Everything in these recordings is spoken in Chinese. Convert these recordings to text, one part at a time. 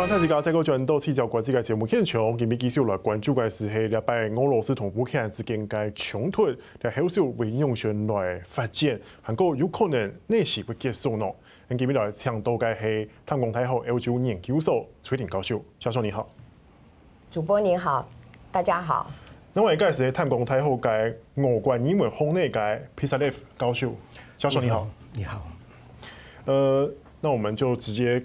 欢迎大家再个转到七角国际嘅节目现场，今日继续来关注嘅是系礼拜俄罗斯同乌克兰之间嘅冲突，系好少会影响来发展，韩国有可能呢时会结束咯。今日来请到嘅系淡江大学欧洲研究所崔婷教授，教授你好。主播你好，大家好。那我介是淡江大学嘅俄国英文学内嘅 Pisalev 教授，教授你好。你好。呃，那我们就直接。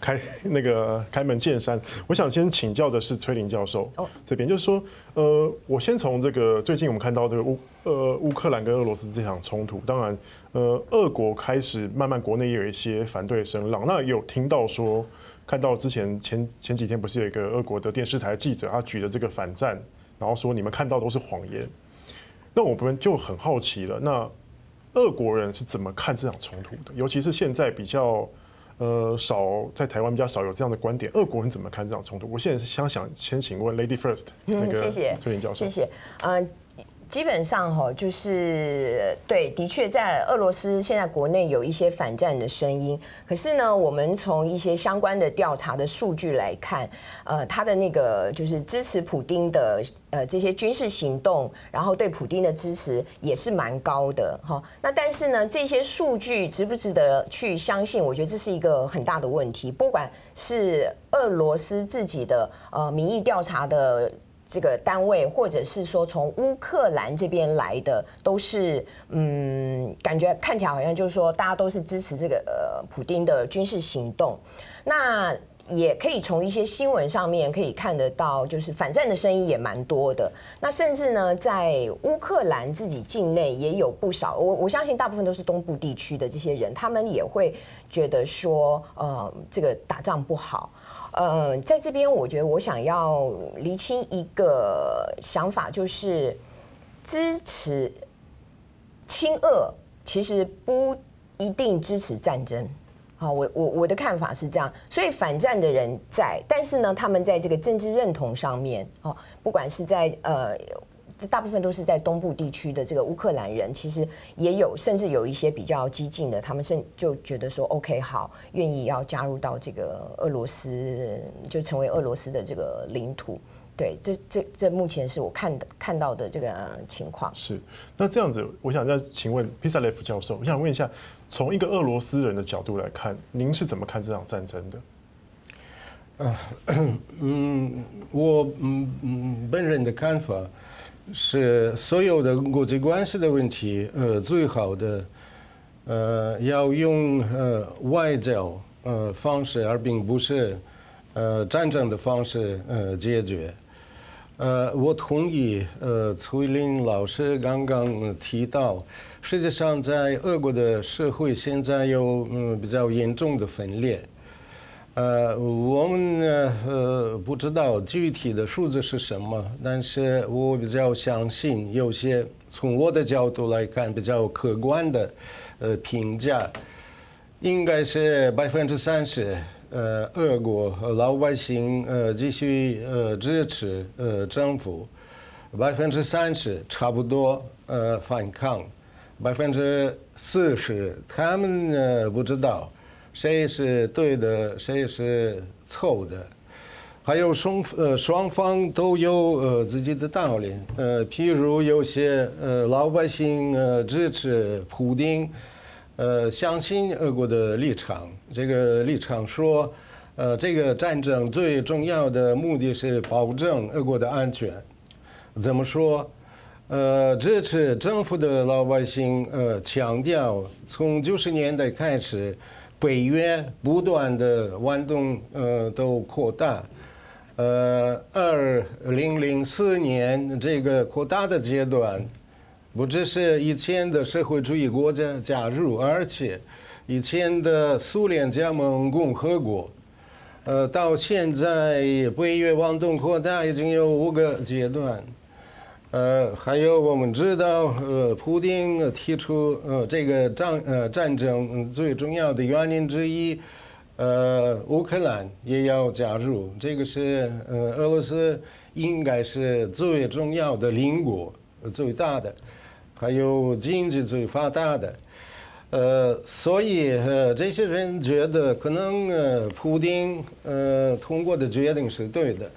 开 那个开门见山，我想先请教的是崔林教授这边，就是说，呃，我先从这个最近我们看到这个乌呃乌克兰跟俄罗斯这场冲突，当然，呃，俄国开始慢慢国内也有一些反对声浪，那也有听到说，看到之前前前几天不是有一个俄国的电视台记者，他举的这个反战，然后说你们看到都是谎言，那我们就很好奇了，那俄国人是怎么看这场冲突的？尤其是现在比较。呃，少在台湾比较少有这样的观点。俄国人怎么看这场冲突？我现在想想，先请问 Lady First，那个崔莹教授，谢谢。嗯。基本上哈，就是对，的确在俄罗斯现在国内有一些反战的声音。可是呢，我们从一些相关的调查的数据来看，呃，他的那个就是支持普丁的呃这些军事行动，然后对普丁的支持也是蛮高的哈。那但是呢，这些数据值不值得去相信？我觉得这是一个很大的问题。不管是俄罗斯自己的呃民意调查的。这个单位，或者是说从乌克兰这边来的，都是嗯，感觉看起来好像就是说，大家都是支持这个呃普丁的军事行动。那也可以从一些新闻上面可以看得到，就是反战的声音也蛮多的。那甚至呢，在乌克兰自己境内也有不少，我我相信大部分都是东部地区的这些人，他们也会觉得说，呃，这个打仗不好。呃，在这边，我觉得我想要厘清一个想法，就是支持亲俄其实不一定支持战争。好，我我我的看法是这样，所以反战的人在，但是呢，他们在这个政治认同上面，哦，不管是在呃。大部分都是在东部地区的这个乌克兰人，其实也有，甚至有一些比较激进的，他们甚就觉得说，OK，好，愿意要加入到这个俄罗斯，就成为俄罗斯的这个领土。对，这这这目前是我看的看到的这个情况。是，那这样子，我想再请问皮萨列夫教授，我想问一下，从一个俄罗斯人的角度来看，您是怎么看这场战争的？嗯，我嗯嗯本人的看法。是所有的国际关系的问题，呃，最好的，呃，要用呃外交呃方式，而并不是呃战争的方式呃解决。呃，我同意呃崔玲老师刚刚提到，实际上在俄国的社会现在有嗯比较严重的分裂。呃，我们，呃，不知道具体的数字是什么，但是我比较相信，有些从我的角度来看比较客观的，呃，评价，应该是百分之三十，呃，俄国老百姓呃继续呃支持呃政府，百分之三十差不多呃反抗，百分之四十他们呃不知道。谁是对的，谁是错的？还有双呃双方都有呃自己的道理。呃，譬如有些呃老百姓呃支持普丁，呃相信俄国的立场。这个立场说，呃这个战争最重要的目的是保证俄国的安全。怎么说？呃，支持政府的老百姓呃强调，从九十年代开始。北约不断的弯动，呃，都扩大，呃，二零零四年这个扩大的阶段，不只是以前的社会主义国家加入，而且以前的苏联加盟共和国，呃，到现在北约弯动扩大已经有五个阶段。呃，还有我们知道，呃，普丁提出呃这个战呃战争最重要的原因之一，呃，乌克兰也要加入，这个是呃俄罗斯应该是最重要的邻国，最大的，还有经济最发达的，呃，所以呃，这些人觉得可能呃，普丁呃通过的决定是对的，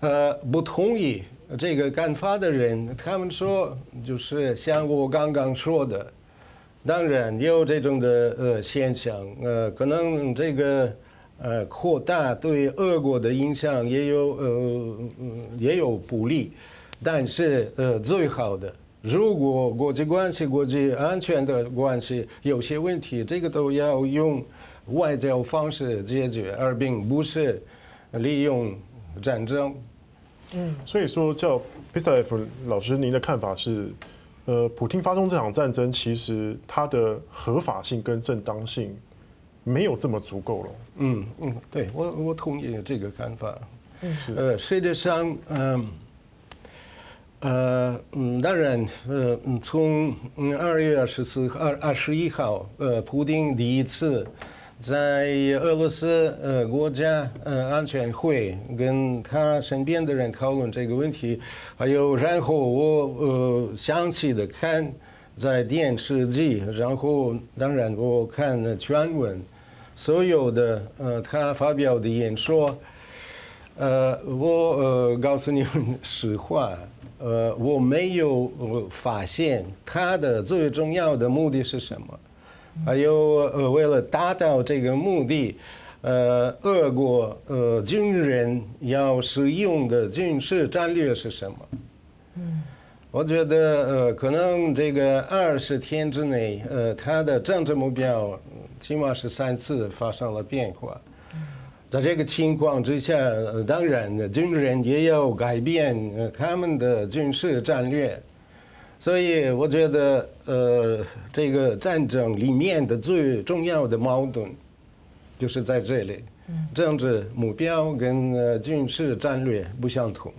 呃，不同意这个干法的人，他们说就是像我刚刚说的，当然有这种的呃现象，呃，可能这个呃扩大对俄国的影响也有呃也有不利，但是呃最好的。如果国际关系、国际安全的关系有些问题，这个都要用外交方式解决，而并不是利用战争。嗯，所以说，叫 Pistarev 老师，您的看法是，呃，普京发动这场战争，其实它的合法性跟正当性没有这么足够了。嗯嗯，对我我同意这个看法。嗯，是。呃，实际上，嗯。呃嗯，当然，呃嗯，从二月二十四二二十一号，呃，普丁第一次在俄罗斯呃国家呃安全会跟他身边的人讨论这个问题，还有然后我呃详细的看在电视机，然后当然我看了全文，所有的呃他发表的演说，呃，我呃告诉你们实话。呃，我没有发现他的最重要的目的是什么，还有呃，为了达到这个目的，呃，俄国呃军人要使用的军事战略是什么？嗯，我觉得呃，可能这个二十天之内，呃，他的政治目标起码是三次发生了变化。在这个情况之下，当然军人也要改变他们的军事战略，所以我觉得，呃，这个战争里面的最重要的矛盾就是在这里，政治目标跟军事战略不相同。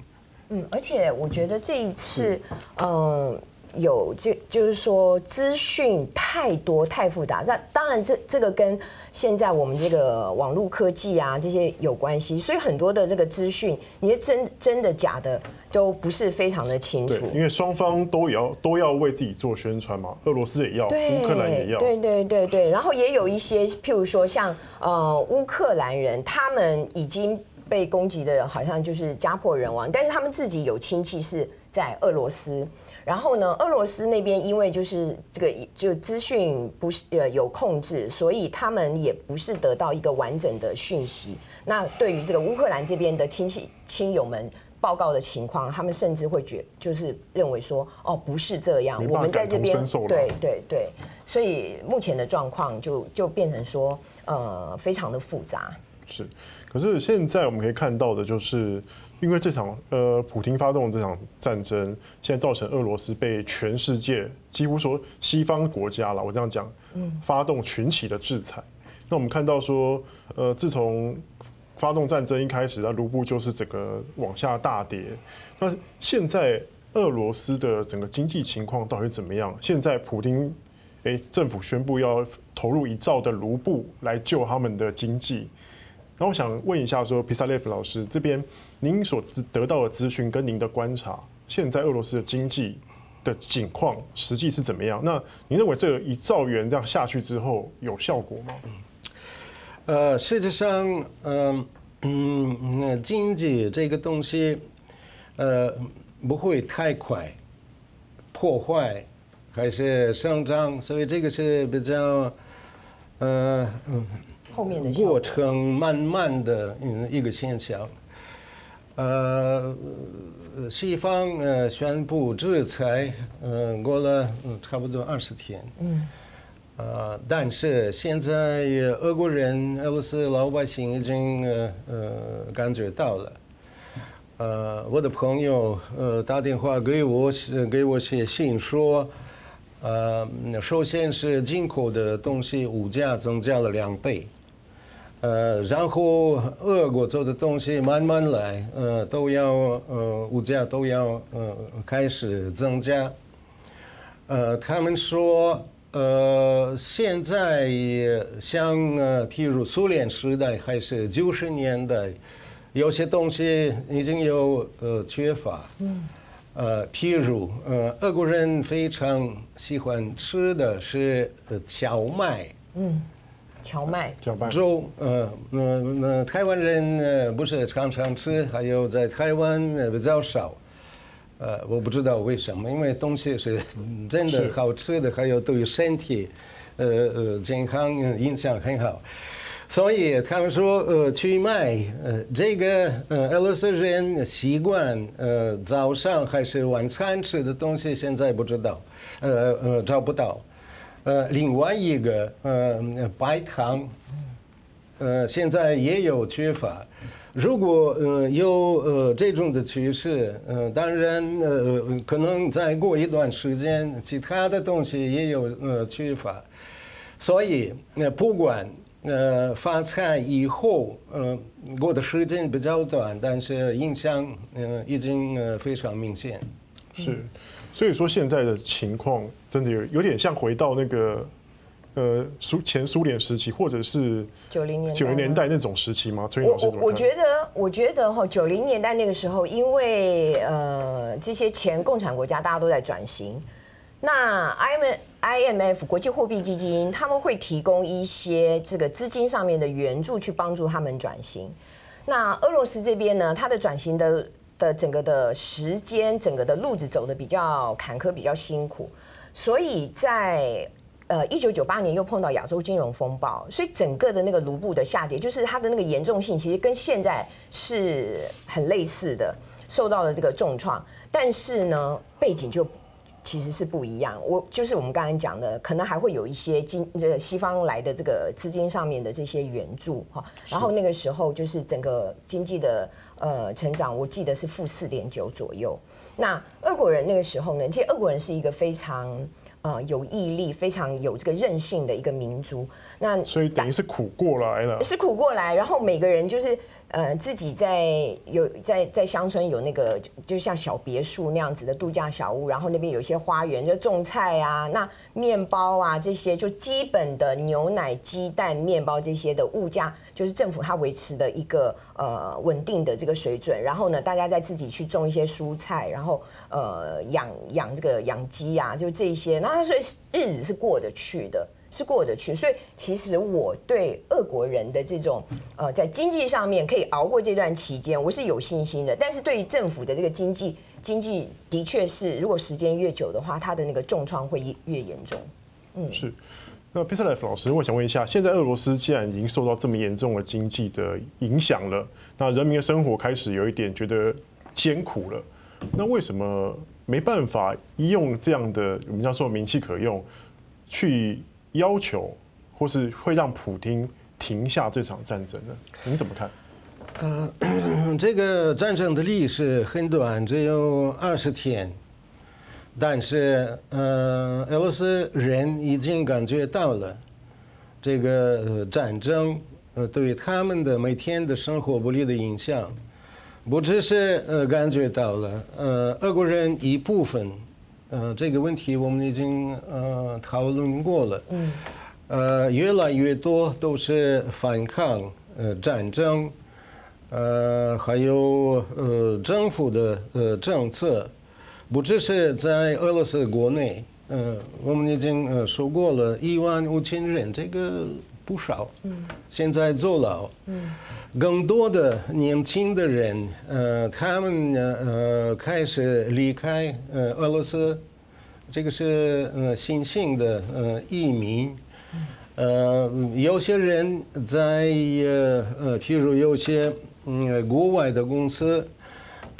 嗯，而且我觉得这一次，嗯。有这就是说资讯太多太复杂，那当然这这个跟现在我们这个网络科技啊这些有关系，所以很多的这个资讯，你是真真的假的都不是非常的清楚。因为双方都要都要为自己做宣传嘛，俄罗斯也要，乌克兰也要，对对对对，然后也有一些譬如说像呃乌克兰人，他们已经被攻击的好像就是家破人亡，但是他们自己有亲戚是在俄罗斯。然后呢，俄罗斯那边因为就是这个就资讯不是呃有控制，所以他们也不是得到一个完整的讯息。那对于这个乌克兰这边的亲戚亲友们报告的情况，他们甚至会觉就是认为说，哦，不是这样，我们在这边对对对，所以目前的状况就就变成说，呃，非常的复杂。是，可是现在我们可以看到的就是。因为这场呃，普京发动这场战争，现在造成俄罗斯被全世界几乎说西方国家了，我这样讲，发动群起的制裁。那我们看到说，呃，自从发动战争一开始，那卢布就是整个往下大跌。那现在俄罗斯的整个经济情况到底怎么样？现在普京诶，政府宣布要投入一兆的卢布来救他们的经济。那我想问一下，说 Pistarev 老师这边，您所得到的资讯跟您的观察，现在俄罗斯的经济的景况实际是怎么样？那您认为这个一兆元这样下去之后有效果吗？呃，实际上，嗯嗯，那经济这个东西，呃，不会太快破坏还是上涨，所以这个是比较，呃嗯。后面的过程慢慢的一个现象，呃，西方呃宣布制裁，呃，过了差不多二十天，嗯，呃，但是现在俄国人、俄罗斯老百姓已经呃呃感觉到了，呃，我的朋友呃打电话给我，给我写信说，呃，首先是进口的东西物价增加了两倍。呃，然后俄国做的东西慢慢来，呃，都要呃物价都要呃开始增加。呃，他们说，呃，现在像呃，譬如苏联时代还是九十年代，有些东西已经有呃缺乏。嗯。呃，譬如呃，俄国人非常喜欢吃的是蕎麦，嗯，荞麦。粥，呃，那那台湾人呃不是常常吃，还有在台湾比较少。呃，我不知道为什么，因为东西是真的好吃的，还有对于身体，呃呃健康影响很好，所以他们说呃去卖呃这个呃俄罗斯人习惯呃早上还是晚餐吃的东西，现在不知道，呃呃找不到，呃另外一个呃白糖，呃现在也有缺乏。如果呃有呃这种的趋势，呃当然呃可能再过一段时间，其他的东西也有呃缺乏，所以呃不管呃发财以后呃过的时间比较短，但是影响呃已经呃非常明显。是，所以说现在的情况真的有有点像回到那个。呃，苏前苏联时期，或者是九零年九零年代那种时期吗？崔老师？我我觉得，我觉得哈，九零年代那个时候，因为呃，这些前共产国家大家都在转型，那 I M I M F 国际货币基金他们会提供一些这个资金上面的援助，去帮助他们转型。那俄罗斯这边呢，它的转型的的整个的时间，整个的路子走的比较坎坷，比较辛苦，所以在。呃，一九九八年又碰到亚洲金融风暴，所以整个的那个卢布的下跌，就是它的那个严重性，其实跟现在是很类似的，受到了这个重创。但是呢，背景就其实是不一样。我就是我们刚才讲的，可能还会有一些金这个西方来的这个资金上面的这些援助哈。然后那个时候就是整个经济的呃成长，我记得是负四点九左右。那俄国人那个时候呢，其实俄国人是一个非常。呃，有毅力，非常有这个韧性的一个民族。那所以等于是苦过来了，是苦过来，然后每个人就是。呃，自己在有在在乡村有那个就像小别墅那样子的度假小屋，然后那边有一些花园，就种菜啊，那面包啊这些就基本的牛奶、鸡蛋、面包这些的物价，就是政府它维持的一个呃稳定的这个水准。然后呢，大家再自己去种一些蔬菜，然后呃养养这个养鸡啊，就这些，那所以日子是过得去的。是过得去，所以其实我对俄国人的这种呃，在经济上面可以熬过这段期间，我是有信心的。但是对于政府的这个经济，经济的确是，如果时间越久的话，它的那个重创会越严重。嗯，是。那 Pisalev 老师，我想问一下，现在俄罗斯既然已经受到这么严重的经济的影响了，那人民的生活开始有一点觉得艰苦了，那为什么没办法用这样的我们叫做名气可用去？要求，或是会让普丁停下这场战争呢？你怎么看？呃，这个战争的历史很短，只有二十天，但是呃，俄罗斯人已经感觉到了这个战争呃对他们的每天的生活不利的影响，不只是呃感觉到了，呃，俄国人一部分。呃，这个问题我们已经呃讨论过了。嗯。呃，越来越多都是反抗呃战争，呃，还有呃政府的呃政策，不只是在俄罗斯国内。呃，我们已经呃说过了，一万五千人，这个不少。嗯。现在坐牢。嗯。更多的年轻的人，呃，他们呢，呃，开始离开呃俄罗斯，这个是呃新兴的呃移民，呃，有些人在呃呃，譬如有些嗯国外的公司，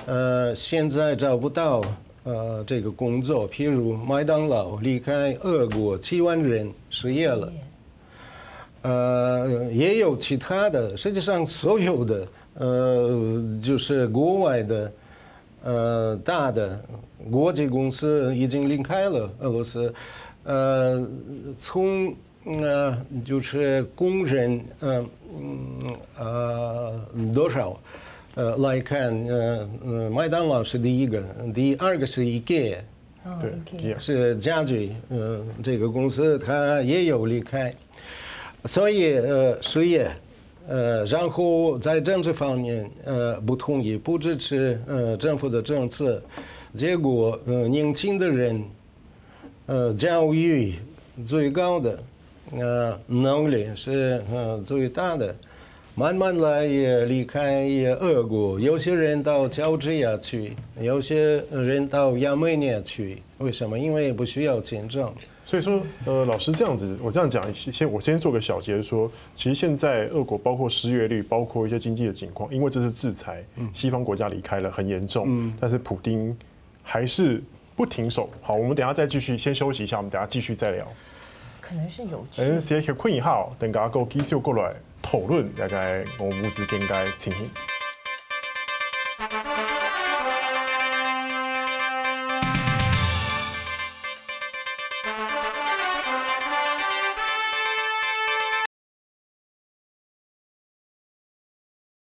呃，现在找不到呃这个工作，譬如麦当劳离开俄国七万人失业了。呃，也有其他的，实际上所有的，呃，就是国外的，呃，大的国际公司已经离开了俄罗斯，呃，从呃就是工人，嗯嗯呃多少，呃来看，呃呃麦当劳是第一个，第二个是 IKEA，对，是家具，呃这个公司它也有离开。所以呃失业，呃然后在政治方面呃不同意不支持呃政府的政策，结果呃年轻的人，呃教育最高的，呃能力是呃最大的，慢慢来也离开也俄国，有些人到乔治亚去，有些人到亚美尼亚去，为什么？因为不需要签证。所以说，呃，老师这样子，我这样讲，先我先做个小结，说，其实现在俄国包括失业率，包括一些经济的情况，因为这是制裁，西方国家离开了很严重，但是普丁还是不停手。好，我们等下再继续，先休息一下，我们等下继续再聊。可能是有。嗯，先去困一下，等下个继续过来讨论大概俄乌之间该情形。